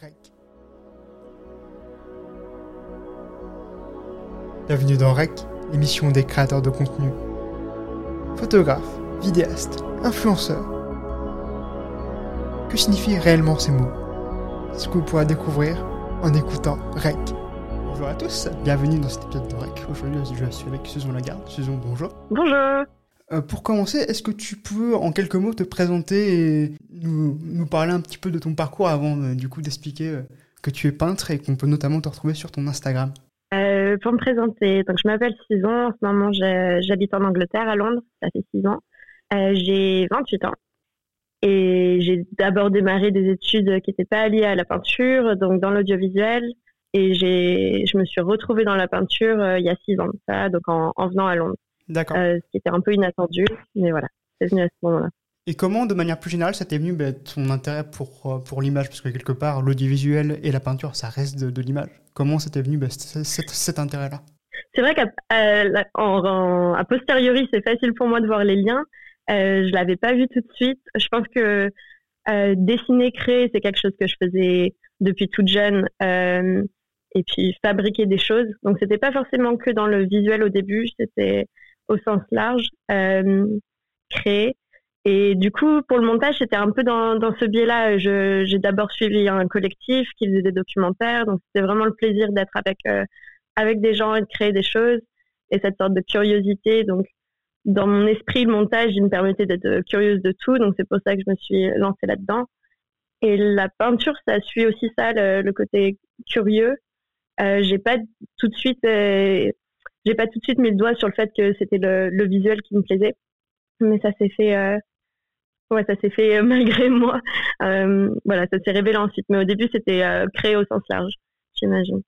REC. Bienvenue dans REC, l'émission des créateurs de contenu. Photographe, vidéaste, influenceur. Que signifient réellement ces mots? Ce que vous pourrez découvrir en écoutant REC. Bonjour à tous, bienvenue dans cet épisode de REC. Aujourd'hui, je suis avec Susan Lagarde. Susan, bonjour. Bonjour. Euh, pour commencer, est-ce que tu peux en quelques mots te présenter et nous, nous parler un petit peu de ton parcours avant euh, du coup d'expliquer euh, que tu es peintre et qu'on peut notamment te retrouver sur ton Instagram Pour me présenter, donc je m'appelle Susan, en ce moment j'habite en Angleterre, à Londres, ça fait 6 ans. j'ai 28 ans et j'ai d'abord démarré des études qui n'étaient pas liées à la peinture, donc dans l'audiovisuel. Et je me suis retrouvée dans la peinture il y a 6 ans, ça, donc en venant à Londres. D'accord. Euh, ce qui était un peu inattendu, mais voilà, c'est venu à ce moment-là. Et comment, de manière plus générale, ça t'est venu bah, ton intérêt pour, euh, pour l'image? Parce que quelque part, l'audiovisuel et la peinture, ça reste de, l'image. Comment ça t'est venu bah, cet, intérêt-là? C'est vrai qu'à euh, posteriori, c'est facile pour moi de voir les liens. Euh, je l'avais pas vu tout de suite. Je pense que dessiner, créer, c'est quelque chose que je faisais depuis toute jeune. et puis fabriquer des choses. Donc c'était pas forcément que dans le visuel au début. C'était au sens large, créer. Et du coup, pour le montage, c'était un peu dans, dans ce biais-là. J'ai d'abord suivi un collectif qui faisait des documentaires, donc c'était vraiment le plaisir d'être avec euh, avec des gens et de créer des choses et cette sorte de curiosité. Donc, dans mon esprit, le montage, il me permettait d'être curieuse de tout, donc c'est pour ça que je me suis lancée là-dedans. Et la peinture, ça suit aussi ça, le, côté curieux. Euh, j'ai pas tout de suite euh, j'ai pas tout de suite mis le doigt sur le fait que c'était le, visuel qui me plaisait, mais ça s'est fait, euh, ouais, ça s'est fait malgré moi. Euh, voilà, ça s'est révélé ensuite, mais au début c'était euh, créé au sens large, j'imagine.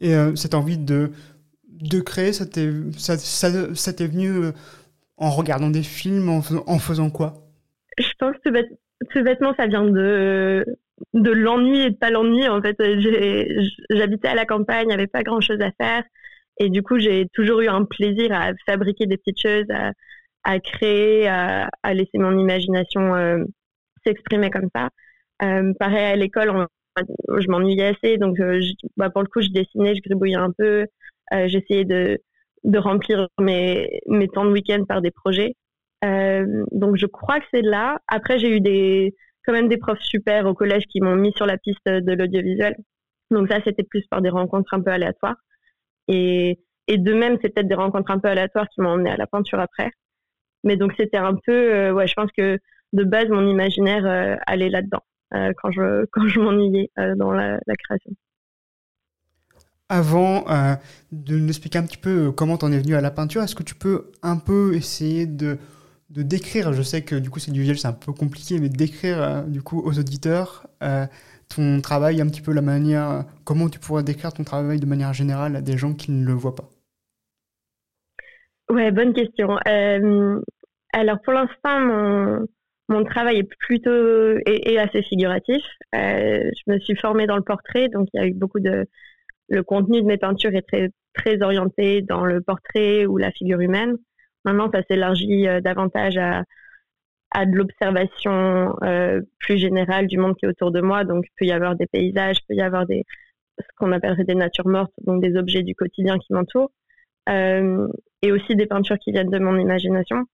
Et cette envie de de créer, ça t'est ça, ça, venu en regardant des films, en, en faisant quoi? Je pense que tout bêtement, ça vient de de l'ennui et de pas l'ennui. En fait, j'habitais à la campagne, il n'y avait pas grand chose à faire. Et du coup, j'ai toujours eu un plaisir à fabriquer des petites choses, à, créer, à, laisser mon imagination euh, s'exprimer comme ça. Euh, pareil, à l'école, je m'ennuyais assez, donc euh, bah, pour le coup, je dessinais, je gribouillais un peu. J'essayais de, de remplir mes, mes temps de week-end par des projets. donc je crois que c'est là. Après, j'ai eu des, quand même des profs super au collège qui m'ont mis sur la piste de l'audiovisuel. Donc ça, c'était plus par des rencontres un peu aléatoires. Et, et de même, c'est peut-être des rencontres un peu aléatoires qui m'ont emmené à la peinture après. Mais donc, c'était un peu, euh, ouais, je pense que de base, mon imaginaire euh, allait là-dedans euh, quand je, quand je m'ennuyais dans la, création. Avant de nous expliquer un petit peu comment tu en es venu à la peinture, est-ce que tu peux un peu essayer de, de décrire, je sais que du coup c'est du visuel, c'est un peu compliqué, mais décrire du coup aux auditeurs ton travail, un petit peu la manière, comment tu pourrais décrire ton travail de manière générale à des gens qui ne le voient pas? Ouais, bonne question. Euh, alors pour l'instant, mon, mon, travail est plutôt est, assez figuratif. Euh, je me suis formée dans le portrait, donc il y a eu beaucoup de le contenu de mes peintures est très très orienté dans le portrait ou la figure humaine. Maintenant, ça s'élargit euh, davantage à à de l'observation plus générale du monde qui est autour de moi. Donc, il peut y avoir des paysages, il peut y avoir des, ce qu'on appellerait des natures mortes, donc des objets du quotidien qui m'entourent, et aussi des peintures qui viennent de mon imagination.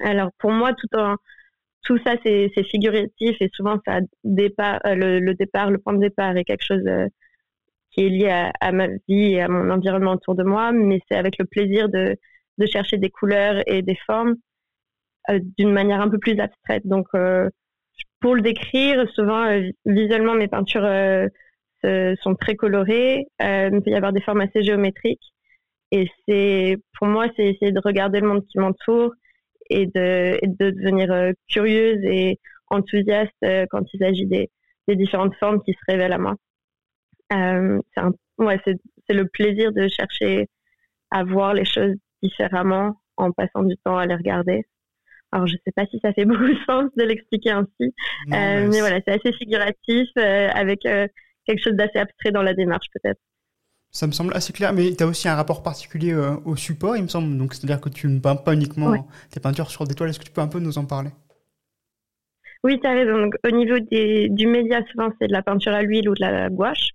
Alors, pour moi, tout, ça, c'est figuratif et souvent, euh, le, départ, le point de départ est quelque chose euh, qui est lié à, ma vie et à mon environnement autour de moi, mais c'est avec le plaisir de, chercher des couleurs et des formes euh, d'une manière un peu plus abstraite. Donc, euh, pour le décrire, souvent, euh, visuellement, mes peintures sont très colorées. il peut y avoir des formes assez géométriques. Et c'est, pour moi, c'est essayer de regarder le monde qui m'entoure et de, de devenir curieuse et enthousiaste quand il s'agit des, des, différentes formes qui se révèlent à moi. Euh, c'est, ouais, c'est, c'est le plaisir de chercher à voir les choses différemment en passant du temps à les regarder. Alors, je ne sais pas si ça fait beaucoup de sens de l'expliquer ainsi, euh, mais, voilà, c'est assez figuratif euh, avec euh, quelque chose d'assez abstrait dans la démarche peut-être. Ça me semble assez clair, mais tu as aussi un rapport particulier au support, il me semble. Donc, c'est-à-dire que tu ne peins pas uniquement tes peintures sur des toiles. Est-ce que tu peux un peu nous en parler? Oui, tu as raison. au niveau des, du média, souvent, c'est de la peinture à l'huile ou de la gouache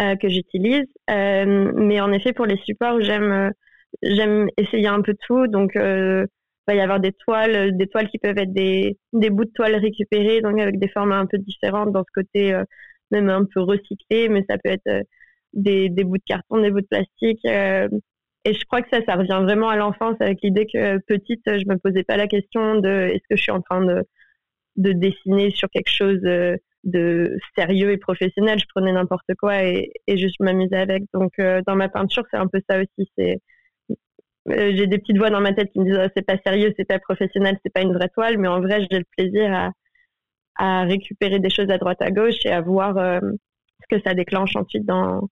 euh, que j'utilise. Euh, mais en effet, pour les supports, j'aime j'aime essayer un peu tout. Donc, il va y avoir des toiles, des toiles qui peuvent être des, des bouts de toiles récupérés, donc avec des formats un peu différentes dans ce côté même un peu recyclé, mais ça peut être des, bouts de carton, des bouts de plastique. Et je crois que ça, ça revient vraiment à l'enfance avec l'idée que petite, je me posais pas la question de est-ce que je suis en train de, de dessiner sur quelque chose euh, de sérieux et professionnel? Je prenais n'importe quoi et, et je m'amusais avec. Donc, euh, dans ma peinture, c'est un peu ça aussi. C'est euh, j'ai des petites voix dans ma tête qui me disent oh, c'est pas sérieux, c'est pas professionnel, c'est pas une vraie toile, mais en vrai, j'ai le plaisir à, à récupérer des choses à droite à gauche et à voir ce que ça déclenche ensuite dans,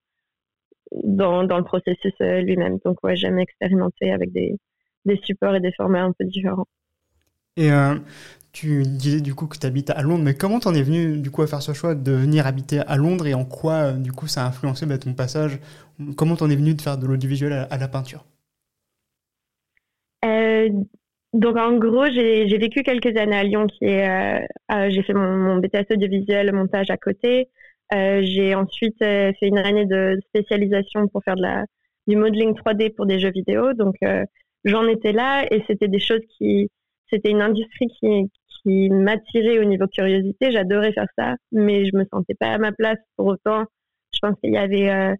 dans, dans le processus euh, lui-même. Donc, ouais, j'aime expérimenter avec des, des supports et des formats un peu différents. Et euh, tu disais du coup que tu habites à Londres, mais comment t'en es venu du coup à faire ce choix de venir habiter à Londres et en quoi euh, du coup ça a influencé bah, ton passage? Comment t'en es venu de faire de l'audiovisuel à, la peinture? Donc en gros, j'ai vécu quelques années à Lyon, qui est, j'ai fait mon, mon BTS audiovisuel, montage à côté. Euh, j'ai ensuite euh, fait une année de spécialisation pour faire du modeling 3D pour des jeux vidéo. Donc, euh, j'en étais là et c'était des choses qui, c'était une industrie qui, m'attirait au niveau curiosité. J'adorais faire ça, mais je me sentais pas à ma place pour autant. Je pense qu'il y avait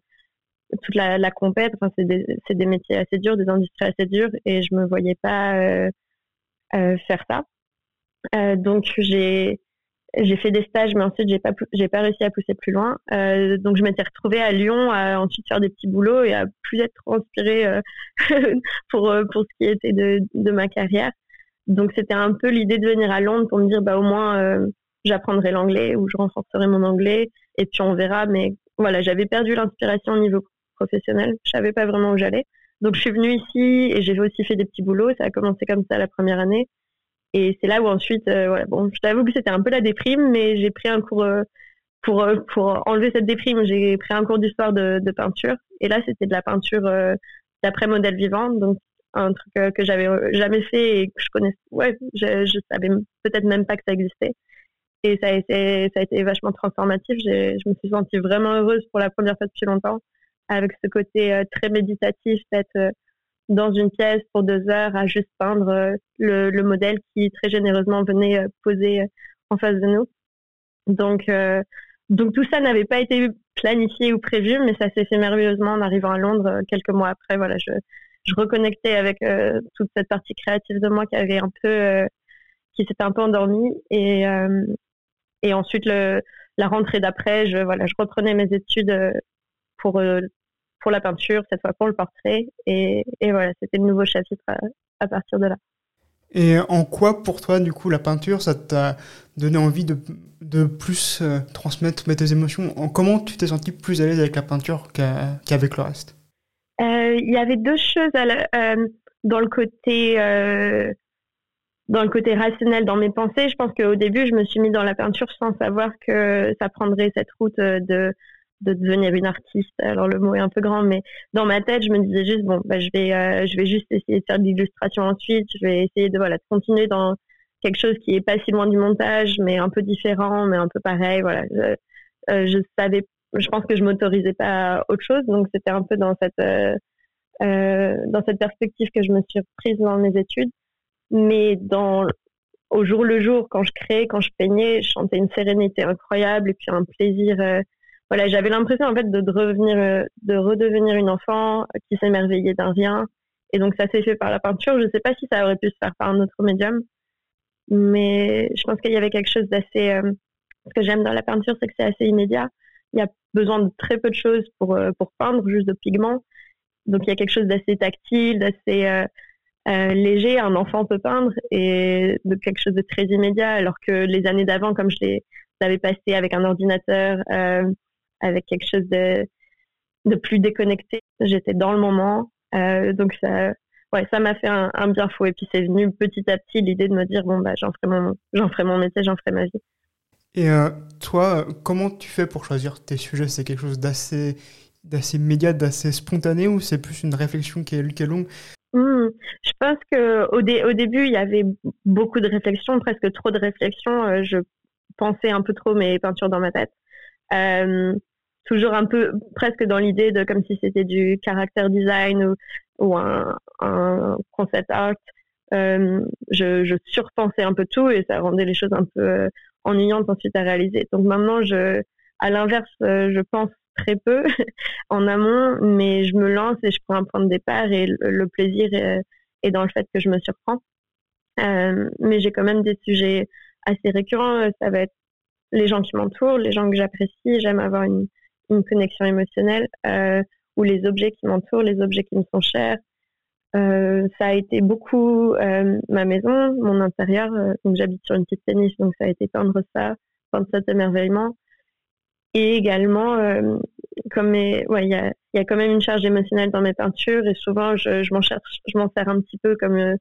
toute la, compète. Enfin, c'est des, des, métiers assez durs, des industries assez dures, et je me voyais pas faire ça. donc, j'ai j'ai fait des stages, mais ensuite j'ai pas pas réussi à pousser plus loin. Euh, donc je m'étais retrouvée à Lyon à ensuite faire des petits boulots et à plus être inspirée euh, pour euh, pour ce qui était de, ma carrière. Donc c'était un peu l'idée de venir à Londres pour me dire bah au moins j'apprendrai l'anglais ou je renforcerai mon anglais et puis on verra. Mais voilà, j'avais perdu l'inspiration au niveau professionnel. Je savais pas vraiment où j'allais. Donc je suis venue ici et j'ai aussi fait des petits boulots. Ça a commencé comme ça la première année. Et c'est là où ensuite, euh, voilà, bon, je t'avoue que c'était un peu la déprime, mais j'ai pris un cours euh, pour, euh, pour enlever cette déprime. J'ai pris un cours d'histoire de, peinture. Et là, c'était de la peinture d'après modèle vivant, donc un truc que j'avais jamais fait et que je connaissais. Ouais, je, savais peut-être même pas que ça existait. Et ça a été, ça a été vachement transformatif. Je me suis sentie vraiment heureuse pour la première fois depuis longtemps, avec ce côté très méditatif, d'être dans une pièce pour deux heures à juste peindre euh, le, le modèle qui très généreusement venait euh, poser euh, en face de nous. Donc, donc tout ça n'avait pas été planifié ou prévu, mais ça s'est fait merveilleusement en arrivant à Londres quelques mois après. Voilà, je, je reconnectais avec toute cette partie créative de moi qui avait un peu, qui s'était un peu endormie. Et, et ensuite la rentrée d'après, je voilà, je reprenais mes études pour pour la peinture, cette fois pour le portrait. Et, et voilà, c'était le nouveau chapitre à, partir de là. Et en quoi, pour toi, du coup, la peinture, ça t'a donné envie de, de plus euh, transmettre tes émotions? En, Comment tu t'es senti plus à l'aise avec la peinture qu'avec le reste? Euh, Il y avait deux choses euh, dans le côté dans le côté rationnel dans mes pensées. Je pense qu'au début, je me suis mis dans la peinture sans savoir que ça prendrait cette route de de devenir une artiste. Alors le mot est un peu grand, mais dans ma tête, je me disais juste bon, bah, je vais, euh, je vais juste essayer de faire de l'illustration ensuite. Je vais essayer de voilà de continuer dans quelque chose qui est pas si loin du montage, mais un peu différent, mais un peu pareil. Voilà, je, euh, savais, je pense que je m'autorisais pas à autre chose, donc c'était un peu dans cette euh, dans cette perspective que je me suis prise dans mes études. Mais dans au jour le jour, quand je créais, quand je peignais, je sentais une sérénité incroyable et puis un plaisir voilà, j'avais l'impression en fait de, revenir, euh, de redevenir une enfant qui s'émerveillait d'un rien. Et donc ça s'est fait par la peinture. Je ne sais pas si ça aurait pu se faire par un autre médium, mais je pense qu'il y avait quelque chose d'assez. Euh, ce que j'aime dans la peinture, c'est que c'est assez immédiat. Il y a besoin de très peu de choses pour euh, pour peindre, juste de pigments. Donc il y a quelque chose d'assez tactile, d'assez léger. Un enfant peut peindre et de quelque chose de très immédiat, alors que les années d'avant, comme je l'avais passé avec un ordinateur, avec quelque chose de, de plus déconnecté. J'étais dans le moment. Euh, donc ça, ouais, ça m'a fait un, bien fou. Et puis c'est venu petit à petit l'idée de me dire bon bah j'en ferai mon, j'en ferai mon métier, j'en ferai ma vie. Et euh, toi, comment tu fais pour choisir tes sujets? C'est quelque chose d'assez, d'assez immédiat, d'assez spontané, ou c'est plus une réflexion qui est, qui est longue? Hmm. Je pense que au, au, début, il y avait beaucoup de réflexions, presque trop de réflexions. Euh, je pensais un peu trop mes peintures dans ma tête. Euh, toujours un peu, presque dans l'idée de comme si c'était du character design ou, un, concept art. Euh, je, surpensais un peu tout et ça rendait les choses un peu euh, ennuyantes ensuite à réaliser. Donc maintenant, je, à l'inverse, je pense très peu en amont, mais je me lance et je prends un point de départ et le, plaisir est, dans le fait que je me surprends. Mais j'ai quand même des sujets assez récurrents. Ça va être les gens qui m'entourent, les gens que j'apprécie. J'aime avoir une, une, connexion émotionnelle euh, ou les objets qui m'entourent, les objets qui me sont chers. Euh, ça a été beaucoup euh, ma maison, mon intérieur. Donc j'habite sur une petite tennis, donc ça a été peindre ça, peindre cet émerveillement. Et également, comme il y a, y a, quand même une charge émotionnelle dans mes peintures et souvent je, je m'en je m'en sers un petit peu comme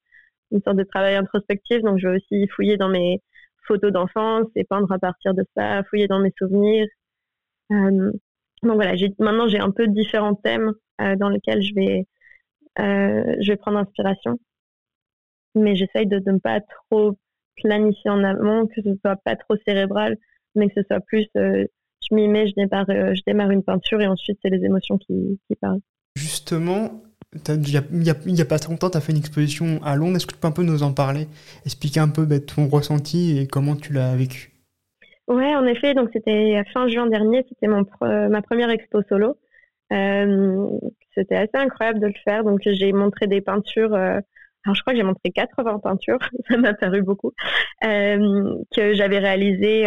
une sorte de travail introspectif. Donc je vais aussi fouiller dans mes photos d'enfance et peindre à partir de ça, fouiller dans mes souvenirs. Euh, donc voilà, maintenant j'ai un peu différents thèmes euh, dans lesquels je vais, euh, je vais prendre inspiration. Mais j'essaye de, ne pas trop planifier en amont, que ce soit pas trop cérébral, mais que ce soit plus je m'y mets, je démarre, je démarre une peinture et ensuite c'est les émotions qui, qui parlent. Justement, il n'y a, pas longtemps, tu as fait une exposition à Londres. Est-ce que tu peux un peu nous en parler Expliquer un peu bah, ton ressenti et comment tu l'as vécu? Ouais, en effet. Donc, c'était fin juin dernier. C'était mon ma première expo solo. Euh, c'était assez incroyable de le faire. Donc, j'ai montré des peintures euh, alors je crois que j'ai montré 80 peintures, ça m'a paru beaucoup, euh, que j'avais réalisées.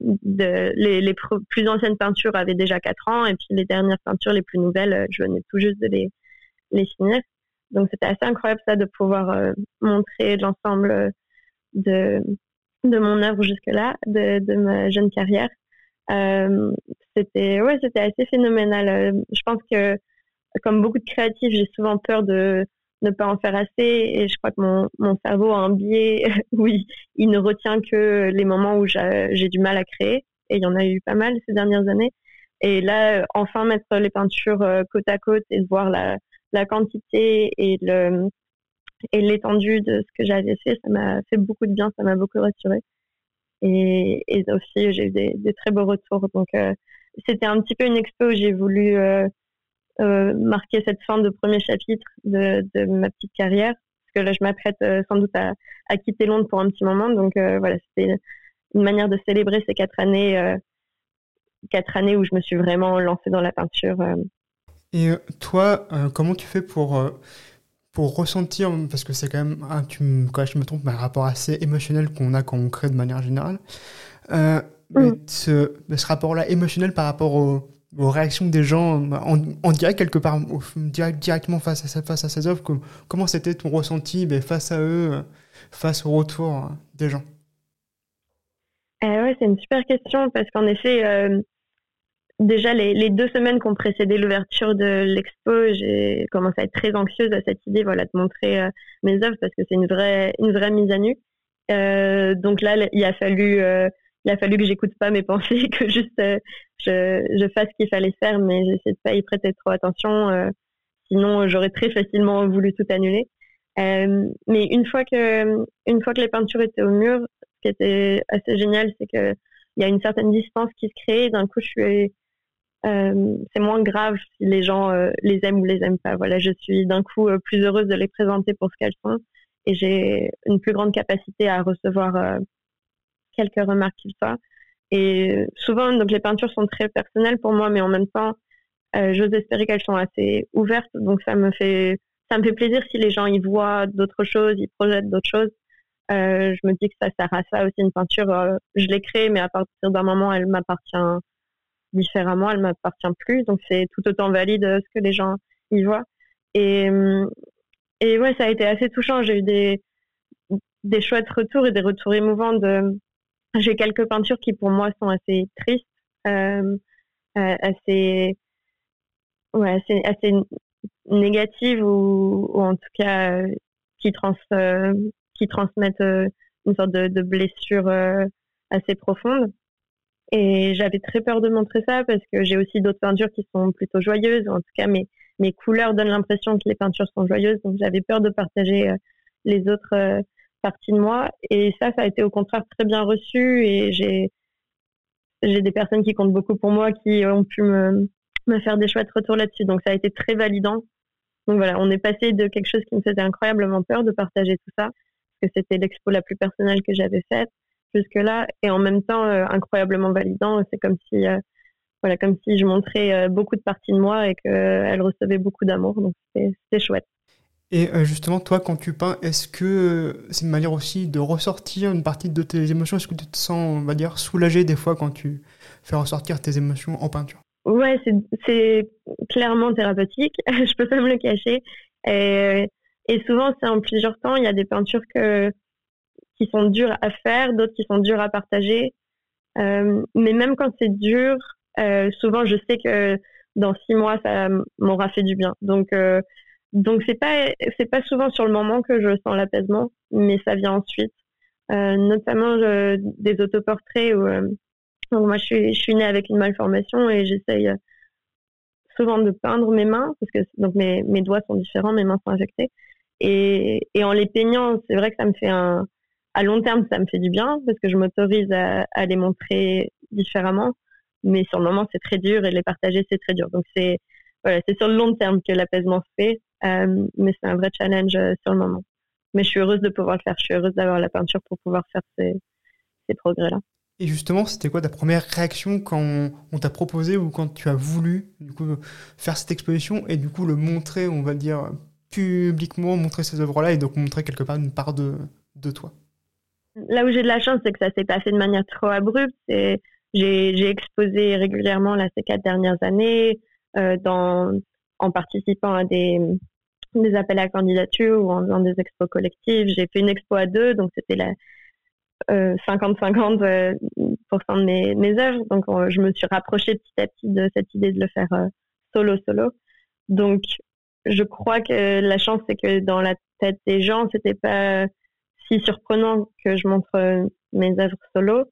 De, les, les plus anciennes peintures avaient déjà 4 ans, et puis les dernières peintures, les plus nouvelles, je venais tout juste de les, les finir. Donc c'était assez incroyable ça de pouvoir euh, montrer l'ensemble de, de mon œuvre jusque-là, de, de ma jeune carrière. Euh, c'était ouais, c'était assez phénoménal. Je pense que comme beaucoup de créatifs, j'ai souvent peur de ne pas en faire assez. Et je crois que mon, mon cerveau a un biais oui, il ne retient que les moments où j'ai du mal à créer. Et il y en a eu pas mal ces dernières années. Et là, enfin mettre les peintures euh, côte à côte et voir la, la quantité et le et l'étendue de ce que j'avais fait, ça m'a fait beaucoup de bien, ça m'a beaucoup rassuré. Et, et aussi, j'ai eu des, très beaux retours. Donc, euh, c'était un petit peu une expo où j'ai voulu euh, euh, marquer cette fin de premier chapitre de, de, ma petite carrière. Parce que là, je m'apprête sans doute à, à, quitter Londres pour un petit moment. Donc voilà, c'était une manière de célébrer ces quatre années, quatre années où je me suis vraiment lancée dans la peinture. Et toi, comment tu fais pour pour ressentir, parce que c'est quand même, ah, tu me, quand je me trompe, un rapport assez émotionnel qu'on a quand on crée de manière générale. Euh, mm. ce, ce rapport-là émotionnel par rapport au, aux réactions des gens en, direct quelque part, direct, directement face à, face à ces œuvres Comment c'était ton ressenti ben, face à eux, face au retour des gens? Euh, ouais, C'est une super question parce qu'en effet, euh, déjà les, deux semaines qui ont précédé l'ouverture de l'expo, j'ai commencé à être très anxieuse à cette idée voilà, de montrer euh, mes œuvres parce que c'est une vraie, une vraie mise à nu. Euh, donc là, il a fallu euh, il a fallu que j'écoute pas mes pensées, que juste je, je, fasse ce qu'il fallait faire, mais j'essaie de pas y prêter trop attention. Sinon, j'aurais très facilement voulu tout annuler. Mais une fois que une fois que les peintures étaient au mur, ce qui était assez génial, c'est que il y a une certaine distance qui se crée. D'un coup, je suis c'est moins grave si les gens les aiment ou les aiment pas. Voilà, je suis d'un coup plus heureuse de les présenter pour ce qu'elles sont et j'ai une plus grande capacité à recevoir quelques remarques qu'il soit. Et souvent, donc les peintures sont très personnelles pour moi, mais en même temps, euh, j'ose espérer qu'elles sont assez ouvertes. Donc ça me fait, ça me fait plaisir si les gens y voient d'autres choses, ils projettent d'autres choses. Euh, je me dis que ça sert à ça aussi une peinture. Euh, je l'ai créée, mais à partir d'un moment, elle m'appartient différemment, elle m'appartient plus. Donc c'est tout autant valide ce que les gens y voient. Et, et ouais, ça a été assez touchant. J'ai eu des, des chouettes retours et des retours émouvants de, j'ai quelques peintures qui pour moi sont assez tristes, euh, euh assez, ouais, assez, assez négatives ou, en tout cas euh, qui, trans, euh, qui transmettent une sorte de blessure assez profonde. Et j'avais très peur de montrer ça parce que j'ai aussi d'autres peintures qui sont plutôt joyeuses, en tout cas mes, mes couleurs donnent l'impression que les peintures sont joyeuses. Donc j'avais peur de partager les autres partie de moi. Et ça, ça a été au contraire très bien reçu. Et j'ai, j'ai des personnes qui comptent beaucoup pour moi qui ont pu me, me faire des chouettes retours là-dessus. Donc ça a été très validant. Donc voilà, on est passé de quelque chose qui me faisait incroyablement peur de partager tout ça, parce que c'était l'expo la plus personnelle que j'avais faite jusque-là, et en même temps euh, incroyablement validant. C'est comme si, euh, voilà, comme si je montrais euh, beaucoup de parties de moi et qu'elle recevait beaucoup d'amour. Donc c'était chouette. Et justement, toi, quand tu peins, est-ce que c'est une manière aussi de ressortir une partie de tes émotions? Est-ce que tu te sens, on va dire, soulagé des fois quand tu fais ressortir tes émotions en peinture? Ouais, c'est clairement thérapeutique. Je peux pas me le cacher. Et, et souvent, c'est en plusieurs temps. Il y a des peintures que, qui sont dures à faire, d'autres qui sont dures à partager. Euh, mais même quand c'est dur, euh, souvent, je sais que dans six mois, ça m'aura fait du bien. Donc, euh, donc c'est pas c'est pas souvent sur le moment que je sens l'apaisement, mais ça vient ensuite. Euh, notamment des autoportraits euh, moi je suis je suis née avec une malformation et j'essaye souvent de peindre mes mains parce que donc mes mes doigts sont différents, mes mains sont infectées et et en les peignant, c'est vrai que ça me fait un à long terme ça me fait du bien parce que je m'autorise à, les montrer différemment, mais sur le moment c'est très dur et les partager c'est très dur. Donc c'est voilà, sur le long terme que l'apaisement se fait euh, mais c'est un vrai challenge euh, sur le moment. Mais je suis heureuse de pouvoir le faire. Je suis heureuse d'avoir la peinture pour pouvoir faire ces, ces progrès-là. Et justement, c'était quoi ta première réaction quand on t'a proposé ou quand tu as voulu du coup, faire cette exposition et du coup le montrer, on va dire, publiquement, montrer ces œuvres-là et donc montrer quelque part une part de, de toi? Là où j'ai de la chance, c'est que ça s'est passé de manière trop abrupte. J'ai exposé régulièrement là, ces quatre dernières années euh, en participant à des, appels à candidature ou en faisant des expos collectives. J'ai fait une expo à deux, donc c'était la 50-50% euh, euh, de mes, œuvres. Donc je me suis rapprochée petit à petit de cette idée de le faire solo solo. Donc je crois que la chance c'est que dans la tête des gens, c'était pas si surprenant que je montre mes œuvres solo,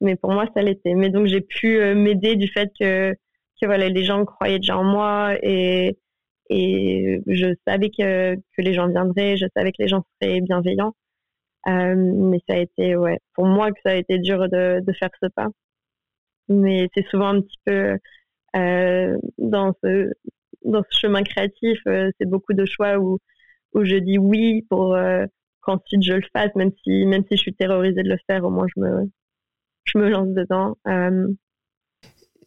mais pour moi ça l'était. Mais donc j'ai pu m'aider du fait que que voilà, les gens croyaient déjà en moi et, et je savais que, que les gens viendraient, je savais que les gens seraient bienveillants. Euh, mais ça a été, ouais, pour moi que ça a été dur de, de faire ce pas. Mais c'est souvent un petit peu euh, dans ce dans ce chemin créatif, euh, c'est beaucoup de choix où où je dis oui pour euh, qu'ensuite je le fasse, même si même si je suis terrorisée de le faire, au moins je me je me lance dedans. Euh.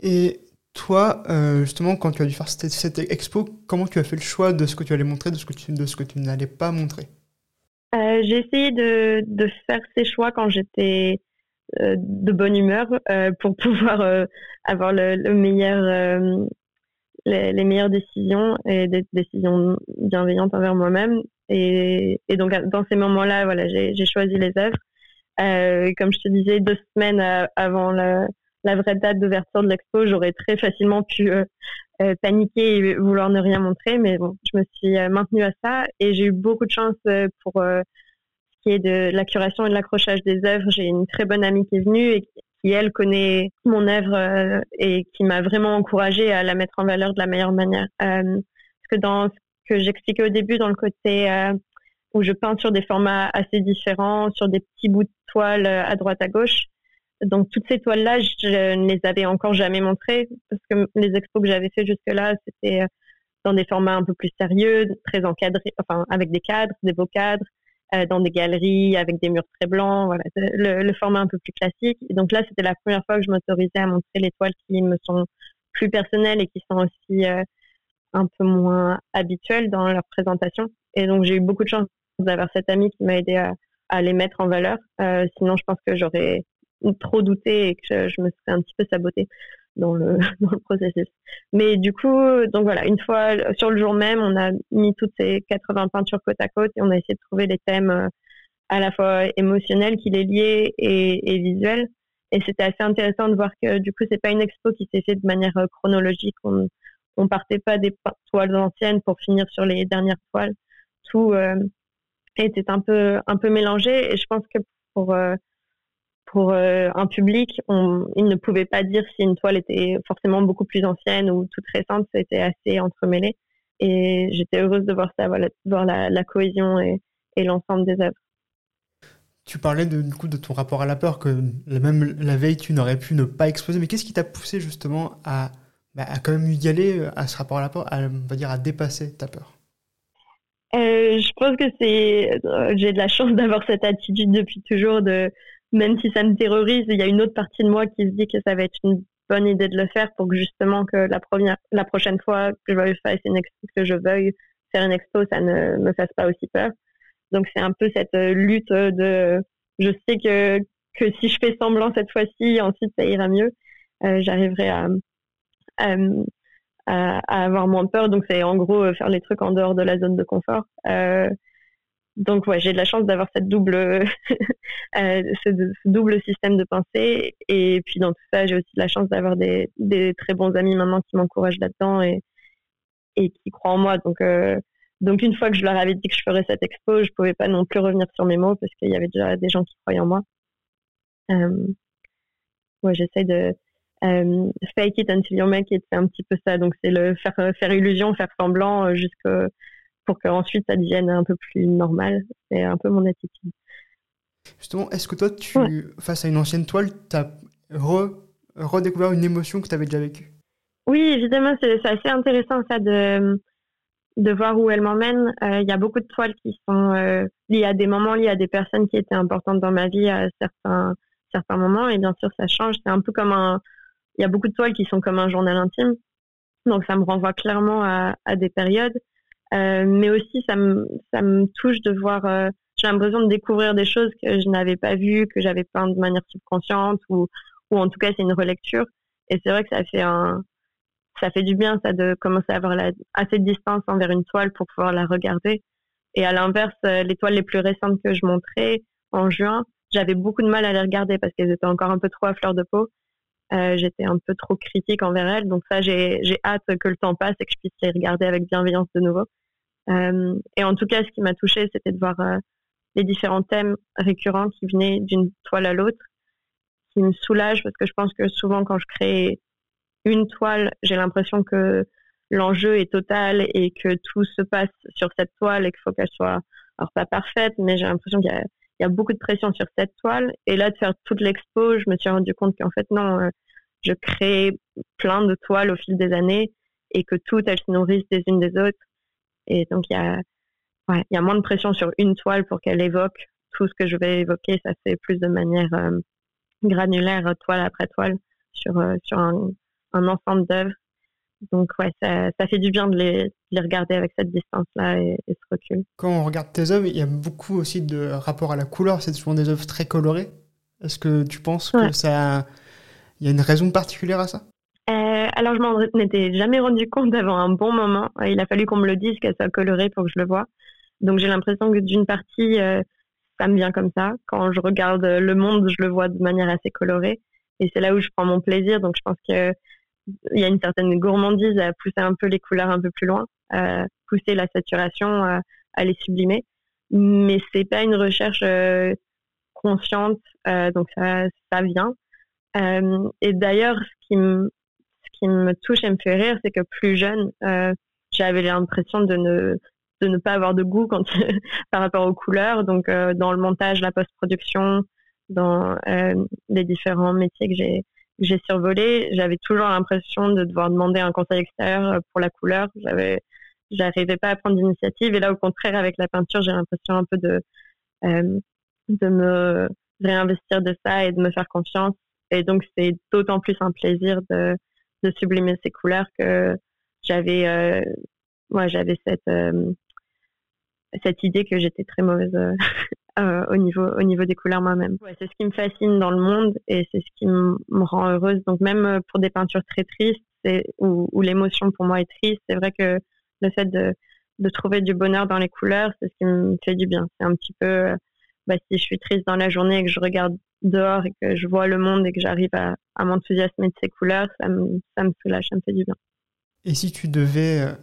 Et toi, euh, justement, quand tu as dû faire cette, expo, comment tu as fait le choix de ce que tu allais montrer, de ce que tu, de ce que tu n'allais pas montrer? Euh, J'ai essayé de, de, faire ces choix quand j'étais de bonne humeur pour pouvoir avoir le, le meilleur, les, les, meilleures décisions et des décisions bienveillantes envers moi-même. Et, donc, dans ces moments-là, voilà, j'ai choisi les œuvres. comme je te disais, deux semaines avant le la vraie date d'ouverture de l'expo, j'aurais très facilement pu euh, euh, paniquer et vouloir ne rien montrer, mais bon, je me suis euh, maintenue à ça et j'ai eu beaucoup de chance pour ce qui est de la curation et de l'accrochage des œuvres. J'ai une très bonne amie qui est venue et qui, elle, connaît mon œuvre et qui m'a vraiment encouragée à la mettre en valeur de la meilleure manière. parce que dans ce que j'expliquais au début, dans le côté où je peins sur des formats assez différents, sur des petits bouts de toile à droite à gauche, donc toutes ces toiles-là, je ne les avais encore jamais montrées parce que les expos que j'avais fait jusque-là, c'était euh, dans des formats un peu plus sérieux, très encadrés, enfin avec des cadres, des beaux cadres, euh, dans des galeries avec des murs très blancs, voilà, le, format un peu plus classique. Et donc là, c'était la première fois que je m'autorisais à montrer les toiles qui me sont plus personnelles et qui sont aussi euh, un peu moins habituelles dans leur présentation. Et donc j'ai eu beaucoup de chance d'avoir cette amie qui m'a aidé à, les mettre en valeur. sinon, je pense que j'aurais trop douté et que je, me serais un petit peu sabotée dans le, processus. Mais du coup, donc voilà, une fois sur le jour même, on a mis toutes ces 80 peintures côte à côte et on a essayé de trouver les thèmes euh, à la fois émotionnels qui les liaient et, visuels. Et c'était assez intéressant de voir que du coup, c'est pas une expo qui s'est faite de manière euh, chronologique. On, on partait pas des toiles anciennes pour finir sur les dernières toiles. Tout euh, était un peu un peu mélangé et je pense que pour euh, pour euh, un public, on, il ne pouvait pas dire si une toile était forcément beaucoup plus ancienne ou toute récente, c'était assez entremêlé. et j'étais heureuse de voir ça, de voir la, cohésion et, l'ensemble des œuvres. Tu parlais du coup de ton rapport à la peur, que même la veille tu n'aurais pu ne pas exploser, mais qu'est-ce qui t'a poussé justement à, bah, à quand même y aller, à ce rapport à la peur, à, on va dire à dépasser ta peur euh, Je pense que c'est, euh, j'ai de la chance d'avoir cette attitude depuis toujours de, même si ça me terrorise, il y a une autre partie de moi qui se dit que ça va être une bonne idée de le faire pour que justement que la première, la prochaine fois que je veuille faire une expo, que je veuille faire une expo, ça ne me fasse pas aussi peur. Donc c'est un peu cette euh, lutte de, je sais que que si je fais semblant cette fois-ci, ensuite ça ira mieux. Euh, j'arriverai à, à, à, avoir moins peur. Donc c'est en gros euh, faire les trucs en dehors de la zone de confort. Euh, donc ouais, j'ai de la chance d'avoir cette double, euh, ce, double système de pensée. Et puis dans tout ça, j'ai aussi de la chance d'avoir des, très bons amis maintenant qui m'encouragent là-dedans et, qui croient en moi. Donc euh, donc une fois que je leur avais dit que je ferais cette expo, je pouvais pas non plus revenir sur mes mots parce qu'il y avait déjà des gens qui croyaient en moi. Euh, ouais, j'essaie de euh, fake it until you make it, c'est un petit peu ça. Donc c'est le faire faire illusion, faire semblant jusqu'à pour qu'ensuite ça devienne un peu plus normal. C'est un peu mon attitude. Justement, est-ce que toi, tu, face à une ancienne toile, tu as redécouvert une émotion que tu avais déjà vécue? Oui, évidemment, c'est assez intéressant ça de, de voir où elle m'emmène. Euh, il y a beaucoup de toiles qui sont euh, liées à des moments, liées à des personnes qui étaient importantes dans ma vie à certains, certains moments. Et bien sûr, ça change. C'est un peu comme un. Il y a beaucoup de toiles qui sont comme un journal intime. Donc, ça me renvoie clairement à, des périodes. Euh, mais aussi, ça me, ça me touche de voir, euh, j'ai l'impression de découvrir des choses que je n'avais pas vues, que j'avais peint de manière subconsciente, ou, ou en tout cas, c'est une relecture. Et c'est vrai que ça fait un, ça fait du bien, ça, de commencer à avoir assez de distance envers une toile pour pouvoir la regarder. Et à l'inverse, euh, les toiles les plus récentes que je montrais en juin, j'avais beaucoup de mal à les regarder parce qu'elles étaient encore un peu trop à fleur de peau. Euh, j'étais un peu trop critique envers elles. Donc ça, j'ai hâte que le temps passe et que je puisse les regarder avec bienveillance de nouveau. Euh, et en tout cas, ce qui m'a touchée, c'était de voir euh, les différents thèmes récurrents qui venaient d'une toile à l'autre, qui me soulagent parce que je pense que souvent quand je crée une toile, j'ai l'impression que l'enjeu est total et que tout se passe sur cette toile et qu'il faut qu'elle soit, alors pas parfaite, mais j'ai l'impression qu'il y, a beaucoup de pression sur cette toile. Et là, de faire toute l'expo, je me suis rendu compte qu'en fait, non, euh, je crée plein de toiles au fil des années et que toutes, elles se nourrissent des unes des autres et donc, il y a, il y a moins de pression sur une toile pour qu'elle évoque tout ce que je vais évoquer. Ça fait plus de manière euh, granulaire, toile après toile, sur, euh, un ensemble d'œuvres. Donc, ouais, ça, ça, fait du bien de les, les regarder avec cette distance-là et, ce recul. Quand on regarde tes œuvres, il y a beaucoup aussi de rapport à la couleur. C'est souvent des œuvres très colorées. Est-ce que tu penses que ça. Il y a une raison particulière à ça? Euh, alors, je m'en étais jamais rendu compte avant un bon moment. Il a fallu qu'on me le dise, qu'elle soit colorée pour que je le vois. Donc, j'ai l'impression que d'une partie, euh, ça me vient comme ça. Quand je regarde le monde, je le vois de manière assez colorée. Et c'est là où je prends mon plaisir. Donc, je pense qu'il y a une certaine gourmandise à pousser un peu les couleurs un peu plus loin, à pousser la saturation, à, les sublimer. Mais c'est pas une recherche euh, consciente. donc, ça, ça vient. et d'ailleurs, ce qui me qui me touche et me fait rire, c'est que plus jeune, euh, j'avais l'impression de ne, de ne pas avoir de goût quand, par rapport aux couleurs. Donc, euh, dans le montage, la post-production, dans euh, les différents métiers que j'ai j'ai survolé, j'avais toujours l'impression de devoir demander un conseil extérieur pour la couleur. J'avais, j'arrivais pas à prendre d'initiative. Et là, au contraire, avec la peinture, j'ai l'impression un peu de, de me réinvestir de ça et de me faire confiance. Et donc, c'est d'autant plus un plaisir de, de sublimer ces couleurs que j'avais euh, moi j'avais cette euh, cette idée que j'étais très mauvaise euh, au niveau au niveau des couleurs moi-même. c'est ce qui me fascine dans le monde et c'est ce qui me rend heureuse. Donc même pour des peintures très tristes où, où l'émotion pour moi est triste, c'est vrai que le fait de, de trouver du bonheur dans les couleurs, c'est ce qui me fait du bien. C'est un petit peu bah, si je suis triste dans la journée et que je regarde dehors et que je vois le monde et que j'arrive à, à m'enthousiasmer de ces couleurs, ça me, ça me soulage, ça me fait du bien. Et si tu devais euh, euh,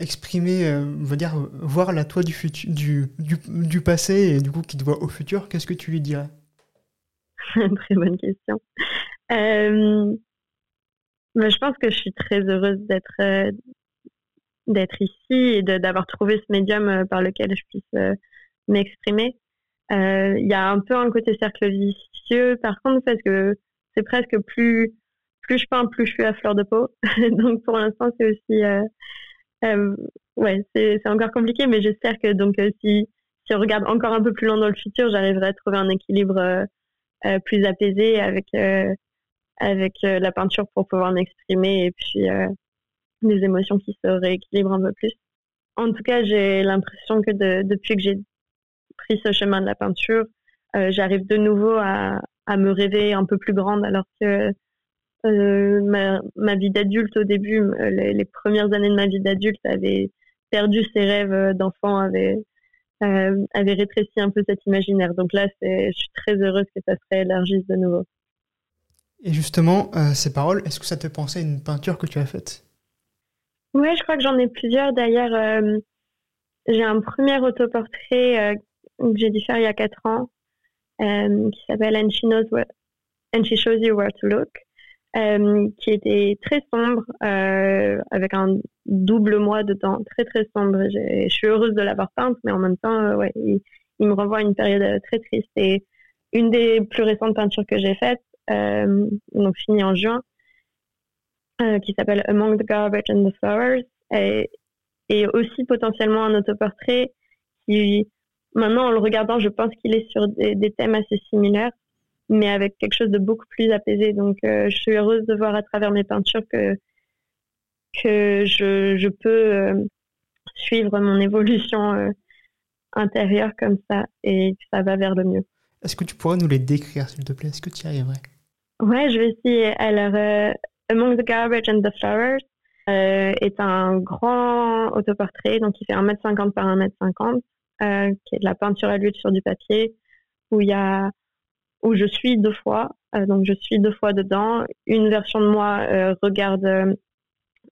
exprimer, euh, on va dire, voir la toi du, futur, du, du, passé et du coup qui te voit au futur, qu'est-ce que tu lui dirais? Très bonne question. Euh, je pense que je suis très heureuse d'être d'être ici et d'avoir trouvé ce médium par lequel je puisse m'exprimer. Il y a un peu un côté cercle vicieux, par contre, parce que c'est presque plus plus je peins, plus je suis à fleur de peau. donc pour l'instant, c'est aussi euh, ouais, c'est encore compliqué, mais j'espère que donc si si on regarde encore un peu plus loin dans le futur, j'arriverai à trouver un équilibre plus apaisé avec avec la peinture pour pouvoir m'exprimer et puis des émotions qui se rééquilibrent un peu plus. En tout cas, j'ai l'impression que depuis que j'ai pris ce chemin de la peinture, j'arrive de nouveau à, à me rêver un peu plus grande alors que euh, ma, ma, vie d'adulte au début, les, les, premières années de ma vie d'adulte avait perdu ses rêves euh, d'enfant, euh, avait rétréci un peu cet imaginaire. Donc là, je suis très heureuse que ça se réélargisse de nouveau. Et justement, euh, ces paroles, est-ce que ça te penser à une peinture que tu as faite? Oui, je crois que j'en ai plusieurs. D'ailleurs, euh, j'ai un premier autoportrait que j'ai dû faire il y a 4 ans, qui s'appelle And She Knows And She Shows You Where to Look. Euh, qui était très sombre, euh, avec un double moi dedans, très très sombre. Je suis heureuse de l'avoir peinte, mais en même temps, euh, ouais, il, me renvoie à une période très triste. Et une des plus récentes peintures que j'ai faites, donc finie en juin, qui s'appelle Among the Garbage and the Flowers, et aussi potentiellement un autoportrait qui, maintenant en le regardant, je pense qu'il est sur des thèmes assez similaires mais avec quelque chose de beaucoup plus apaisé. Donc, euh, je suis heureuse de voir à travers mes peintures que, que je, je peux euh, suivre mon évolution euh, intérieure comme ça et que ça va vers le mieux. Est-ce que tu pourrais nous les décrire, s'il te plaît? Est-ce que tu y arriverais? Ouais, je vais essayer. Alors, Among the Garbage and the Flowers est un grand autoportrait, donc il fait 1m50 par 1m50, qui est de la peinture à l'huile sur du papier, où il y a où je suis deux fois. Euh, donc je suis deux fois dedans. Une version de moi euh, regarde euh,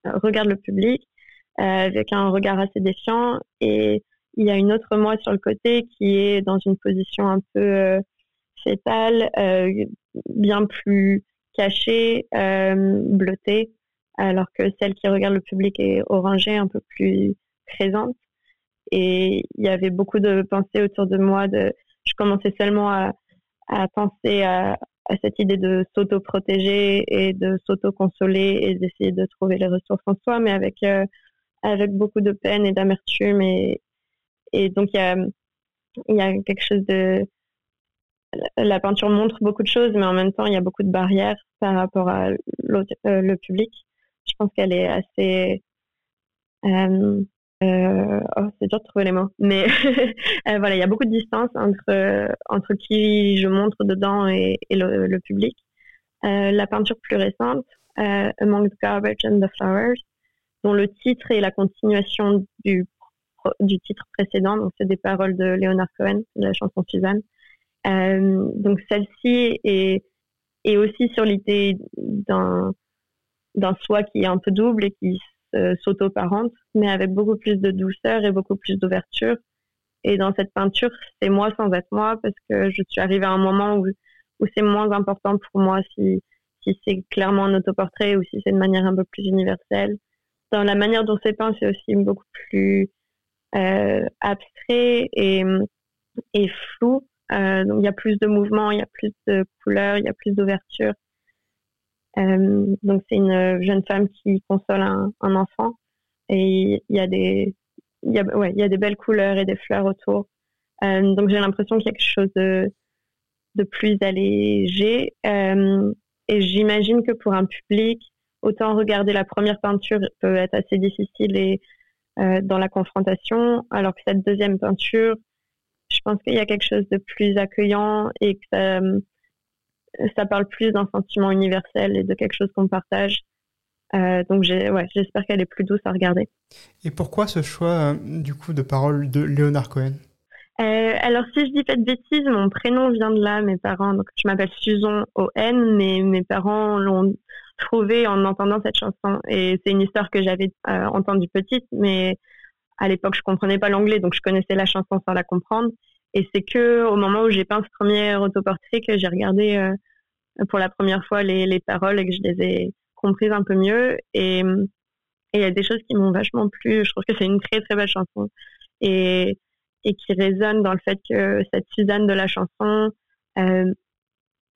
regarde le public avec un regard assez défiant et il y a une autre moi sur le côté qui est dans une position un peu fétale, bien plus cachée, bleutée, alors que celle qui regarde le public est orangée, un peu plus présente. Et il y avait beaucoup de pensées autour de moi. Je commençais seulement à, à penser à, cette idée de s'auto-protéger et de s'auto-consoler et d'essayer de trouver les ressources en soi, mais avec, euh, avec beaucoup de peine et d'amertume. Et, et donc, il y a, y a quelque chose de. La peinture montre beaucoup de choses, mais en même temps, il y a beaucoup de barrières par rapport à euh, le public. Je pense qu'elle est assez. Euh, euh, c'est dur de trouver les mots, mais euh, voilà, il y a beaucoup de distance entre entre qui je montre dedans et, le, public. Euh, la peinture plus récente, Among the Garbage and the Flowers, dont le titre est la continuation du du titre précédent, donc c'est des paroles de Leonard Cohen, la chanson Suzanne. donc celle-ci est, est aussi sur l'idée d'un soi qui est un peu double et qui euh, s'auto-parente, mais avec beaucoup plus de douceur et beaucoup plus d'ouverture. Et dans cette peinture, c'est moi sans être moi, parce que je suis arrivée à un moment où, où c'est moins important pour moi si, si c'est clairement un autoportrait ou si c'est de manière un peu plus universelle. Dans la manière dont c'est peint, c'est aussi beaucoup plus euh, abstrait et, flou. Euh, donc il y a plus de mouvement, il y a plus de couleurs, il y a plus d'ouverture. Euh, donc c'est une jeune femme qui console un, enfant et il y a des il y a, ouais, il y a des belles couleurs et des fleurs autour. Euh, donc j'ai l'impression qu'il y a quelque chose de, plus allégé. Euh, et j'imagine que pour un public, autant regarder la première peinture peut être assez difficile et dans la confrontation, alors que cette deuxième peinture, je pense qu'il y a quelque chose de plus accueillant et que ça, parle plus d'un sentiment universel et de quelque chose qu'on partage. Euh, donc ouais, j'espère qu'elle est plus douce à regarder. Et pourquoi ce choix euh, du coup de parole de Léonard Cohen? Euh, Alors si je dis pas de bêtises, mon prénom vient de là. Mes parents, donc je m'appelle Susan O.N., mais mes parents l'ont trouvé en entendant cette chanson. Et c'est une histoire que j'avais entendue petite, mais à l'époque je comprenais pas l'anglais, donc je connaissais la chanson sans la comprendre. Et c'est que au moment où j'ai peint ce premier autoportrait que j'ai regardé pour la première fois les, les, paroles et que je les ai comprises un peu mieux. Et, il y a des choses qui m'ont vachement plu. Je trouve que c'est une très très belle chanson et, et qui résonne dans le fait que cette Suzanne de la chanson euh,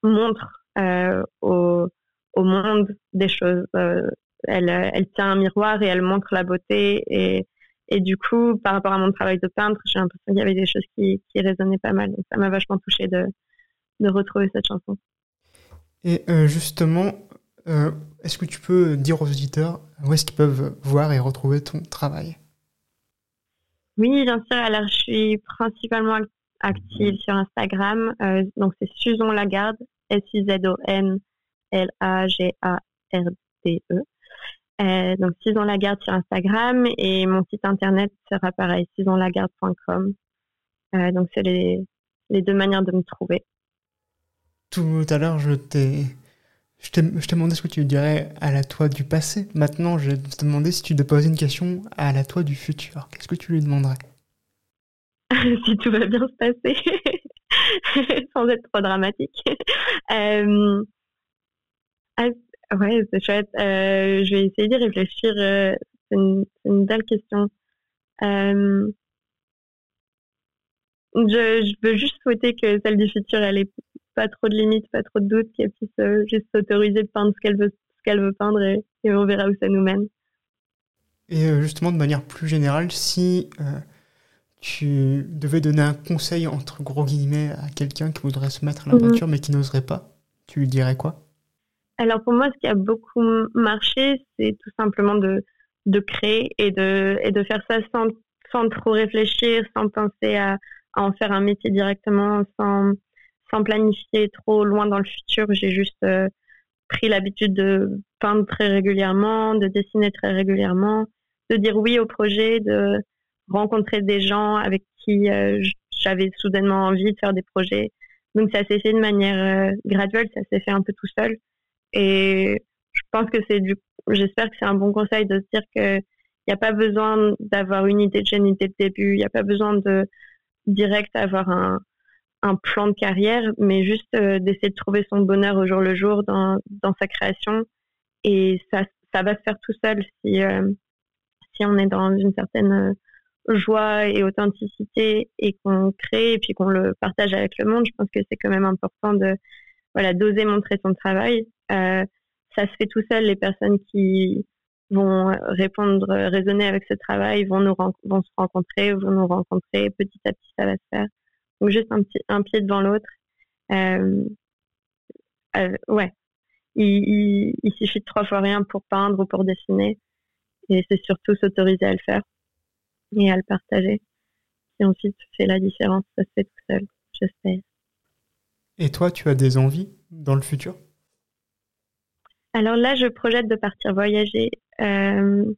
montre euh, au, au, monde des choses. Euh, elle, elle tient un miroir et elle montre la beauté. Et du coup, par rapport à mon travail de peintre, j'ai l'impression qu'il y avait des choses qui, qui résonnaient pas mal. Donc ça m'a vachement touchée de, de retrouver cette chanson. Et justement, est-ce que tu peux dire aux auditeurs où est-ce qu'ils peuvent voir et retrouver ton travail? Oui, bien sûr. Alors, je suis principalement active sur Instagram. Euh, donc, c'est Susan Lagarde, S-U-Z-O-N-L-A-G-A-R-D-E. Euh, donc, Susan Lagarde sur Instagram et mon site internet sera pareil, susanlagarde.com. Euh, donc, c'est les, les deux manières de me trouver. Tout à l'heure, je t'ai je t'ai demandé ce que tu dirais à la toi du passé. Maintenant, je vais te demander si tu te posais une question à la toi du futur. Qu'est-ce que tu lui demanderais? Si tout va bien se passer, sans être trop dramatique. Euh... Ouais, c'est chouette. Euh, je vais essayer d'y réfléchir. Euh, c'est une, une, belle question. Euh... Je, je, veux juste souhaiter que celle du futur, elle est pas trop de limites, pas trop de doutes, qu'elle puisse juste s'autoriser de peindre ce qu'elle veut, ce qu'elle veut peindre et, on verra où ça nous mène. Et justement, de manière plus générale, si tu devais donner un conseil entre gros guillemets à quelqu'un qui voudrait se mettre à la mhm. peinture mais qui n'oserait pas, tu lui dirais quoi? Alors pour moi, ce qui a beaucoup marché, c'est tout simplement de, de créer et de, et de faire ça sans, sans trop réfléchir, sans penser à, en faire un métier directement, sans sans planifier trop loin dans le futur. J'ai juste euh, pris l'habitude de peindre très régulièrement, de dessiner très régulièrement, de dire oui au projet, de rencontrer des gens avec qui euh, j'avais soudainement envie de faire des projets. Donc ça s'est fait de manière euh, graduelle, ça s'est fait un peu tout seul. Et je pense que c'est du, j'espère que c'est un bon conseil de se dire que il n'y a pas besoin d'avoir une idée de génie dès le début, il n'y a pas besoin de direct avoir un, un plan de carrière, mais juste euh, d'essayer de trouver son bonheur au jour le jour dans, dans sa création. Et ça, ça va se faire tout seul si, euh, si on est dans une certaine euh, joie et authenticité et qu'on crée et puis qu'on le partage avec le monde. Je pense que c'est quand même important de voilà d'oser montrer son travail. Ça se fait tout seul. Les personnes qui vont répondre, raisonner avec ce travail vont se rencontrer, vont nous rencontrer. Petit à petit, ça va se faire. Donc juste un, pied devant l'autre. Euh, euh, ouais. Il, il, suffit de trois fois rien pour peindre ou pour dessiner. Et c'est surtout s'autoriser à le faire et à le partager. Et ensuite fait la différence. Ça se fait tout seul, j'espère. Et toi, tu as des envies dans le futur? Alors là, je projette de partir voyager. Euh,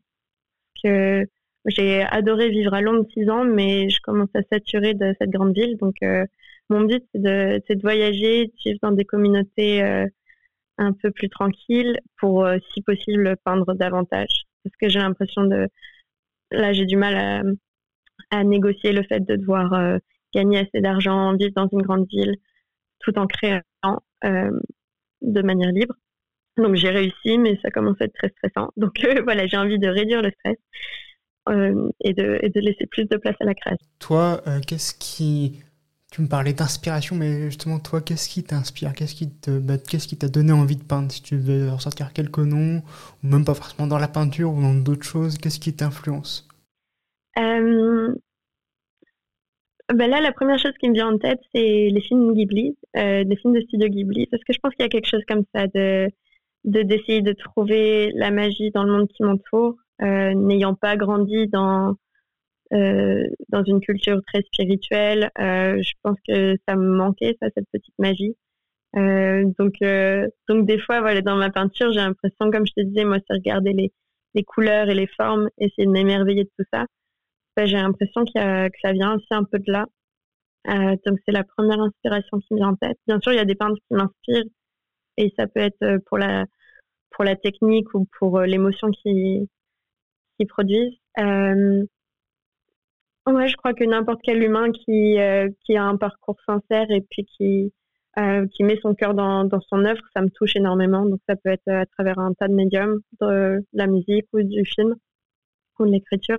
que j'ai adoré vivre à Londres six ans, mais je commence à saturer de cette grande ville. Donc, euh, mon but, c'est de, de, voyager, de vivre dans des communautés euh, un peu plus tranquilles pour, euh, si possible, peindre davantage. Parce que j'ai l'impression de... Là, j'ai du mal à, à, négocier le fait de devoir gagner assez d'argent, vivre dans une grande ville, tout en créant de manière libre. Donc, j'ai réussi, mais ça commence à être très stressant. Donc, voilà, j'ai envie de réduire le stress. Euh, et, de, et, de, laisser plus de place à la création. Toi, euh, qu'est-ce qui... Tu me parlais d'inspiration, mais justement, toi, qu'est-ce qui t'inspire? Qu'est-ce qui te, bah, qu'est-ce qui t'a donné envie de peindre? Si tu veux ressortir quelques noms, ou même pas forcément dans la peinture ou dans d'autres choses, qu'est-ce qui t'influence? Euh... ben Là, la première chose qui me vient en tête, c'est les films Ghibli, euh, des films de studio Ghibli, parce que je pense qu'il y a quelque chose comme ça de d'essayer de, trouver la magie dans le monde qui m'entoure euh, n'ayant pas grandi dans euh, dans une culture très spirituelle, euh, je pense que ça me manquait ça cette petite magie. donc donc des fois voilà dans ma peinture j'ai l'impression comme je te disais moi c'est regarder les les couleurs et les formes, essayer de m'émerveiller de tout ça. Ben, j'ai l'impression que ça vient aussi un peu de là. Donc c'est la première inspiration qui me vient en tête. Bien sûr, il y a des peintres qui m'inspirent et ça peut être pour la pour la technique ou pour l'émotion qui qui produisent. Euh, ouais, je crois que n'importe quel humain qui, euh, qui a un parcours sincère et puis qui, qui met son cœur dans, dans, son œuvre, ça me touche énormément. Donc ça peut être à travers un tas de médiums, de la musique ou du film ou de l'écriture.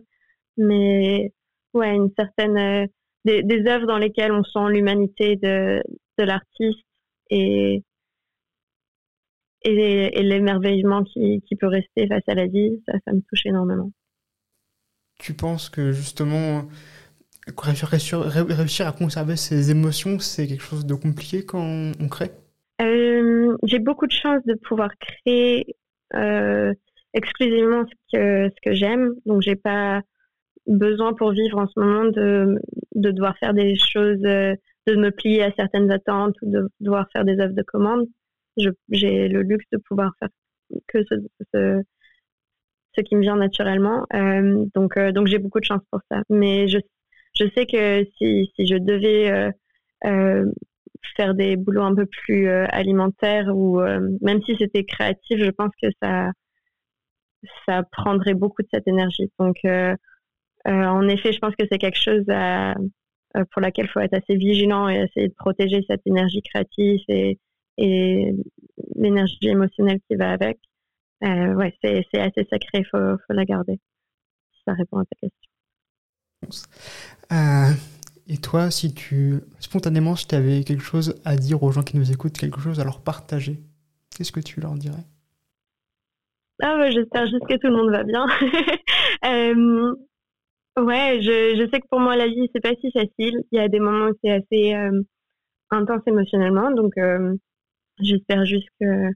Mais ouais, une certaine des, des œuvres dans lesquelles on sent l'humanité de, de l'artiste et et, l'émerveillement qui, qui, peut rester face à la vie, ça, ça me touche énormément. Tu penses que justement, réussir à conserver ses émotions, c'est quelque chose de compliqué quand on crée? Euh, J'ai beaucoup de chance de pouvoir créer euh, exclusivement ce que, ce que j'aime. Donc, j'ai pas besoin pour vivre en ce moment de, de devoir faire des choses, euh, de me plier à certaines attentes ou de devoir faire des œuvres de commande j'ai le luxe de pouvoir faire que ce, ce, qui me vient naturellement. Euh, donc, euh, donc j'ai beaucoup de chance pour ça. Mais je, je sais que si, si je devais euh, faire des boulots un peu plus alimentaires ou même si c'était créatif, je pense que ça, ça prendrait beaucoup de cette énergie. Donc, en effet, je pense que c'est quelque chose pour laquelle il faut être assez vigilant et essayer de protéger cette énergie créative et l'énergie émotionnelle qui va avec. Euh, ouais, c'est, assez sacré, il faut, faut, la garder. Ça répond à ta question. Euh, et toi, si tu spontanément, si tu avais quelque chose à dire aux gens qui nous écoutent, quelque chose à leur partager, qu'est-ce que tu leur dirais? Ah bah, J'espère juste que tout le monde va bien. euh, ouais, je, je, sais que pour moi, la vie, c'est pas si facile. Il y a des moments où c'est assez intense émotionnellement. Donc, J'espère juste que,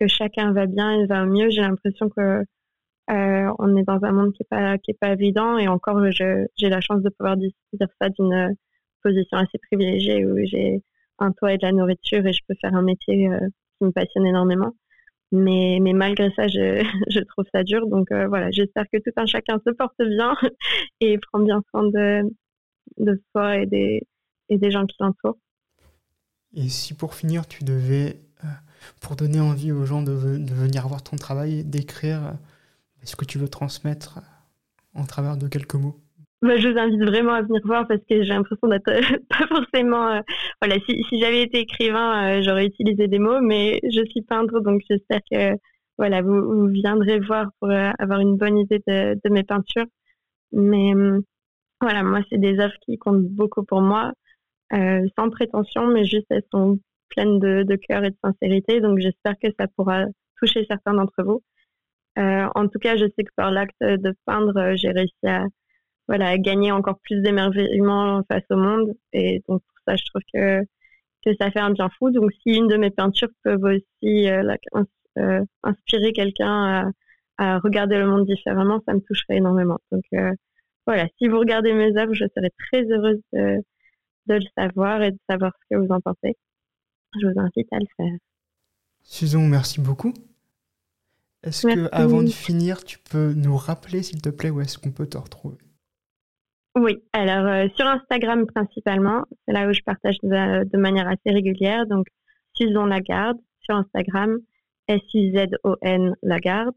que chacun va bien et va mieux. J'ai l'impression que euh, on est dans un monde qui est pas qui est pas évident et encore j'ai la chance de pouvoir dire ça d'une position assez privilégiée où j'ai un toit et de la nourriture et je peux faire un métier euh, qui me passionne énormément. Mais, mais malgré ça, je, je trouve ça dur. Donc euh, voilà, j'espère que tout un chacun se porte bien et prend bien soin de, de soi et des, et des gens qui l'entourent. Et si pour finir, tu devais, euh, pour donner envie aux gens de, venir voir ton travail, d'écrire euh, ce que tu veux transmettre euh, en travers de quelques mots? Bah, je vous invite vraiment à venir voir parce que j'ai l'impression d'être pas forcément. voilà, si, j'avais été écrivain, j'aurais utilisé des mots, mais je suis peintre, donc j'espère que voilà, vous, vous, viendrez voir pour avoir une bonne idée de, de mes peintures. Mais voilà, moi, c'est des œuvres qui comptent beaucoup pour moi. Euh, sans prétention, mais juste elles sont pleines de, cœur et de sincérité. Donc j'espère que ça pourra toucher certains d'entre vous. Euh, en tout cas, je sais que par l'acte de peindre, euh, j'ai réussi à, voilà, gagner encore plus d'émerveillement face au monde. Et donc pour ça, je trouve que, que ça fait un bien fou. Donc si une de mes peintures peut aussi inspirer quelqu'un à, à, regarder le monde différemment, ça me toucherait énormément. Donc voilà, si vous regardez mes œuvres, je serais très heureuse de, de le savoir et de savoir ce que vous en pensez. Je vous invite à le faire. Susan, merci beaucoup. Est-ce que, avant de finir, tu peux nous rappeler, s'il te plaît, où est-ce qu'on peut te retrouver? Oui, alors euh, sur Instagram principalement, c'est là où je partage de, manière assez régulière. Donc, Susan Lagarde sur Instagram, S-U-Z-O-N Lagarde,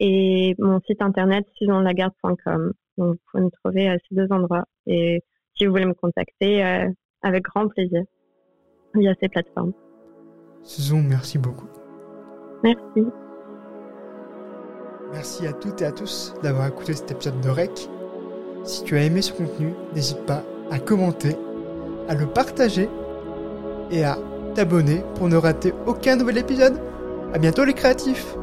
et mon site internet susanlagarde.com. Donc, vous pouvez me trouver à ces deux endroits. Et si vous voulez me contacter, euh, avec grand plaisir via ces plateformes. Susan, merci beaucoup. Merci. Merci à toutes et à tous d'avoir écouté cet épisode de REC. Si tu as aimé ce contenu, n'hésite pas à commenter, à le partager et à t'abonner pour ne rater aucun nouvel épisode. À bientôt les créatifs